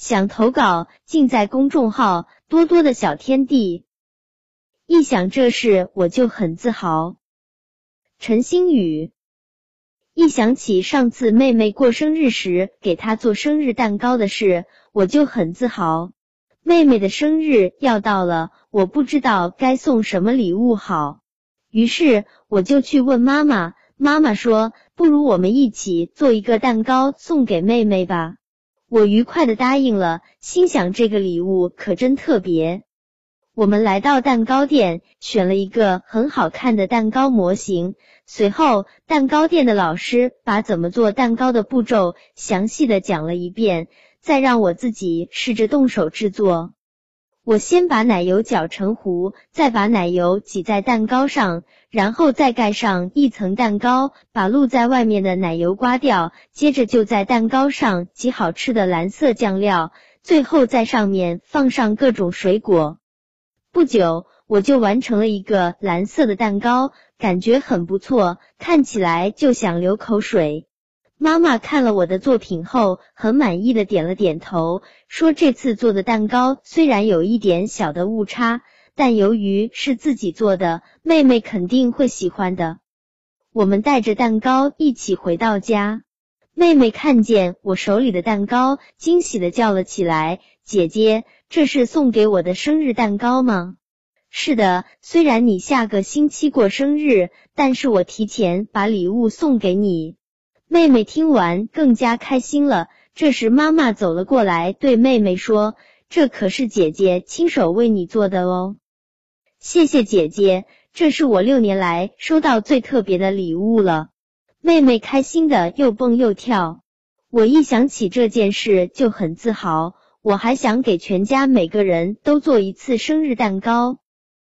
想投稿，尽在公众号多多的小天地。一想这事，我就很自豪。陈星宇，一想起上次妹妹过生日时给她做生日蛋糕的事，我就很自豪。妹妹的生日要到了，我不知道该送什么礼物好，于是我就去问妈妈。妈妈说：“不如我们一起做一个蛋糕送给妹妹吧。”我愉快的答应了，心想这个礼物可真特别。我们来到蛋糕店，选了一个很好看的蛋糕模型。随后，蛋糕店的老师把怎么做蛋糕的步骤详细的讲了一遍，再让我自己试着动手制作。我先把奶油搅成糊，再把奶油挤在蛋糕上，然后再盖上一层蛋糕，把露在外面的奶油刮掉。接着就在蛋糕上挤好吃的蓝色酱料，最后在上面放上各种水果。不久，我就完成了一个蓝色的蛋糕，感觉很不错，看起来就想流口水。妈妈看了我的作品后，很满意的点了点头，说：“这次做的蛋糕虽然有一点小的误差，但由于是自己做的，妹妹肯定会喜欢的。”我们带着蛋糕一起回到家，妹妹看见我手里的蛋糕，惊喜的叫了起来：“姐姐，这是送给我的生日蛋糕吗？”“是的，虽然你下个星期过生日，但是我提前把礼物送给你。”妹妹听完更加开心了。这时，妈妈走了过来，对妹妹说：“这可是姐姐亲手为你做的哦，谢谢姐姐，这是我六年来收到最特别的礼物了。”妹妹开心的又蹦又跳。我一想起这件事就很自豪，我还想给全家每个人都做一次生日蛋糕。